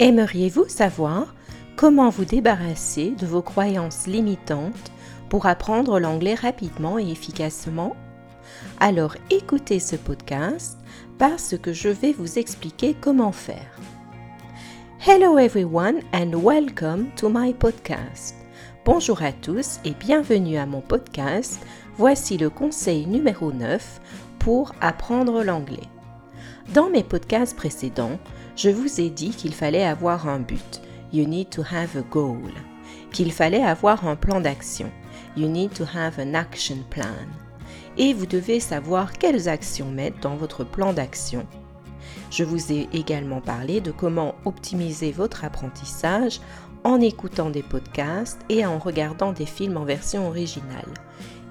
Aimeriez-vous savoir comment vous débarrasser de vos croyances limitantes pour apprendre l'anglais rapidement et efficacement? Alors écoutez ce podcast parce que je vais vous expliquer comment faire. Hello everyone and welcome to my podcast. Bonjour à tous et bienvenue à mon podcast. Voici le conseil numéro 9 pour apprendre l'anglais. Dans mes podcasts précédents, je vous ai dit qu'il fallait avoir un but. You need to have a goal. Qu'il fallait avoir un plan d'action. You need to have an action plan. Et vous devez savoir quelles actions mettre dans votre plan d'action. Je vous ai également parlé de comment optimiser votre apprentissage en écoutant des podcasts et en regardant des films en version originale.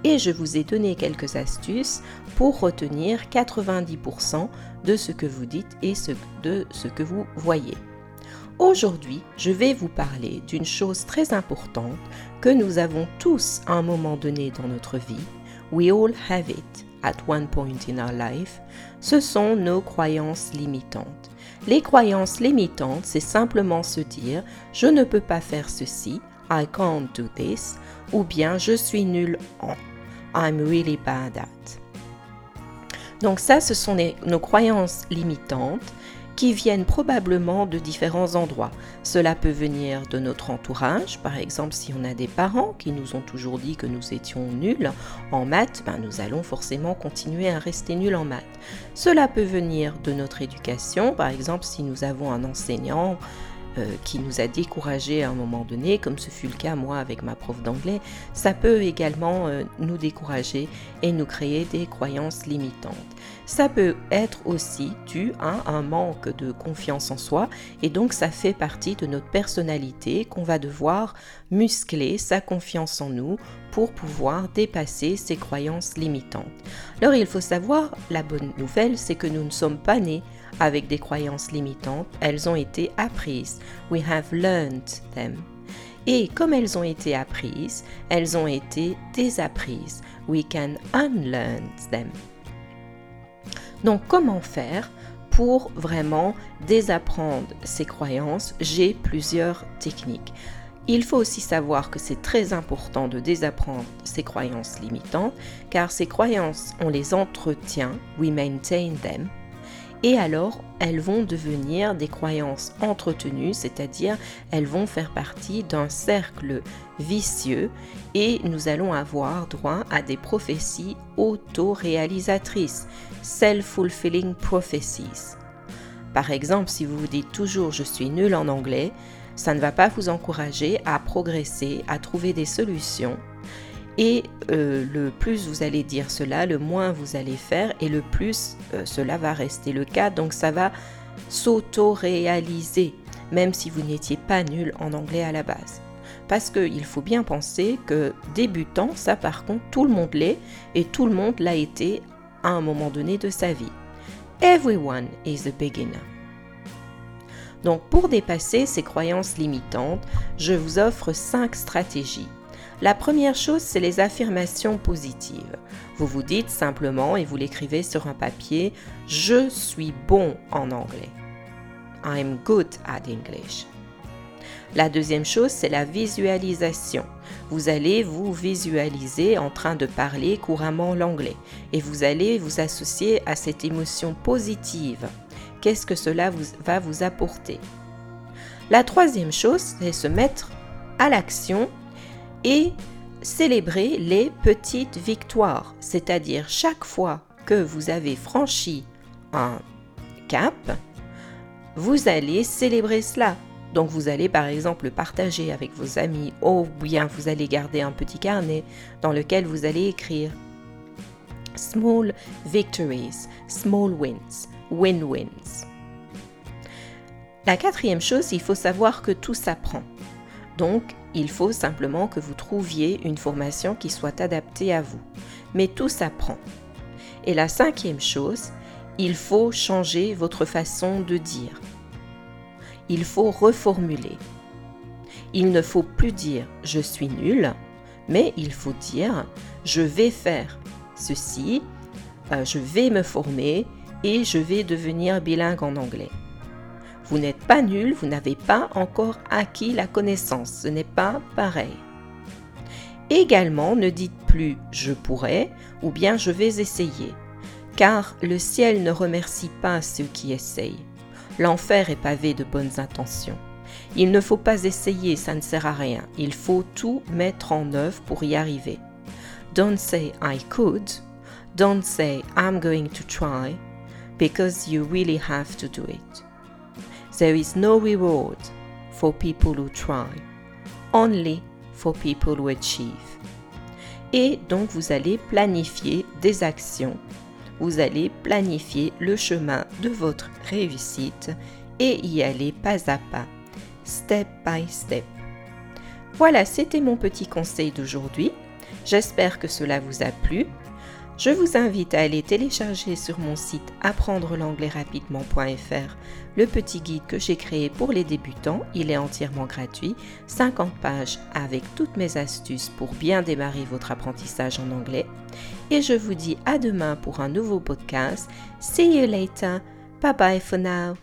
Et je vous ai donné quelques astuces pour retenir 90% de ce que vous dites et de ce que vous voyez. Aujourd'hui, je vais vous parler d'une chose très importante que nous avons tous à un moment donné dans notre vie. We all have it at one point in our life. Ce sont nos croyances limitantes. Les croyances limitantes, c'est simplement se dire je ne peux pas faire ceci, I can't do this, ou bien je suis nul en, I'm really bad at. Donc ça, ce sont nos croyances limitantes qui viennent probablement de différents endroits. Cela peut venir de notre entourage, par exemple si on a des parents qui nous ont toujours dit que nous étions nuls en maths, ben nous allons forcément continuer à rester nuls en maths. Cela peut venir de notre éducation, par exemple si nous avons un enseignant qui nous a découragés à un moment donné, comme ce fut le cas moi avec ma prof d'anglais, ça peut également euh, nous décourager et nous créer des croyances limitantes. Ça peut être aussi dû à un manque de confiance en soi et donc ça fait partie de notre personnalité qu'on va devoir muscler sa confiance en nous pour pouvoir dépasser ces croyances limitantes. Alors il faut savoir, la bonne nouvelle, c'est que nous ne sommes pas nés avec des croyances limitantes, elles ont été apprises. We have learned them. Et comme elles ont été apprises, elles ont été désapprises. We can unlearn them. Donc comment faire pour vraiment désapprendre ces croyances? J'ai plusieurs techniques. Il faut aussi savoir que c'est très important de désapprendre ces croyances limitantes, car ces croyances, on les entretient, we maintain them, et alors elles vont devenir des croyances entretenues, c'est-à-dire elles vont faire partie d'un cercle vicieux et nous allons avoir droit à des prophéties auto-réalisatrices, self-fulfilling prophecies. Par exemple, si vous vous dites toujours je suis nul en anglais, ça ne va pas vous encourager à progresser, à trouver des solutions. Et euh, le plus vous allez dire cela, le moins vous allez faire et le plus euh, cela va rester le cas. Donc ça va s'auto-réaliser, même si vous n'étiez pas nul en anglais à la base. Parce qu'il faut bien penser que débutant, ça par contre, tout le monde l'est et tout le monde l'a été à un moment donné de sa vie. Everyone is a beginner. Donc pour dépasser ces croyances limitantes, je vous offre 5 stratégies. La première chose, c'est les affirmations positives. Vous vous dites simplement et vous l'écrivez sur un papier, je suis bon en anglais. I'm good at English. La deuxième chose, c'est la visualisation. Vous allez vous visualiser en train de parler couramment l'anglais et vous allez vous associer à cette émotion positive qu'est-ce que cela va vous apporter? La troisième chose, c'est se mettre à l'action et célébrer les petites victoires, c'est-à-dire chaque fois que vous avez franchi un cap, vous allez célébrer cela. Donc vous allez par exemple le partager avec vos amis ou bien vous allez garder un petit carnet dans lequel vous allez écrire Small victories, small wins win-wins. La quatrième chose, il faut savoir que tout s'apprend. Donc, il faut simplement que vous trouviez une formation qui soit adaptée à vous. Mais tout s'apprend. Et la cinquième chose, il faut changer votre façon de dire. Il faut reformuler. Il ne faut plus dire je suis nul, mais il faut dire je vais faire ceci, je vais me former, et je vais devenir bilingue en anglais. Vous n'êtes pas nul, vous n'avez pas encore acquis la connaissance. Ce n'est pas pareil. Également, ne dites plus je pourrais ou bien je vais essayer, car le ciel ne remercie pas ceux qui essayent. L'enfer est pavé de bonnes intentions. Il ne faut pas essayer, ça ne sert à rien. Il faut tout mettre en œuvre pour y arriver. Don't say I could. Don't say I'm going to try because you really have to do it. There is no reward for people who try, only for people who achieve. Et donc vous allez planifier des actions, vous allez planifier le chemin de votre réussite et y aller pas à pas, step by step. Voilà, c'était mon petit conseil d'aujourd'hui. J'espère que cela vous a plu. Je vous invite à aller télécharger sur mon site apprendre l'anglais rapidement.fr le petit guide que j'ai créé pour les débutants. Il est entièrement gratuit, 50 pages avec toutes mes astuces pour bien démarrer votre apprentissage en anglais. Et je vous dis à demain pour un nouveau podcast. See you later. Bye bye for now.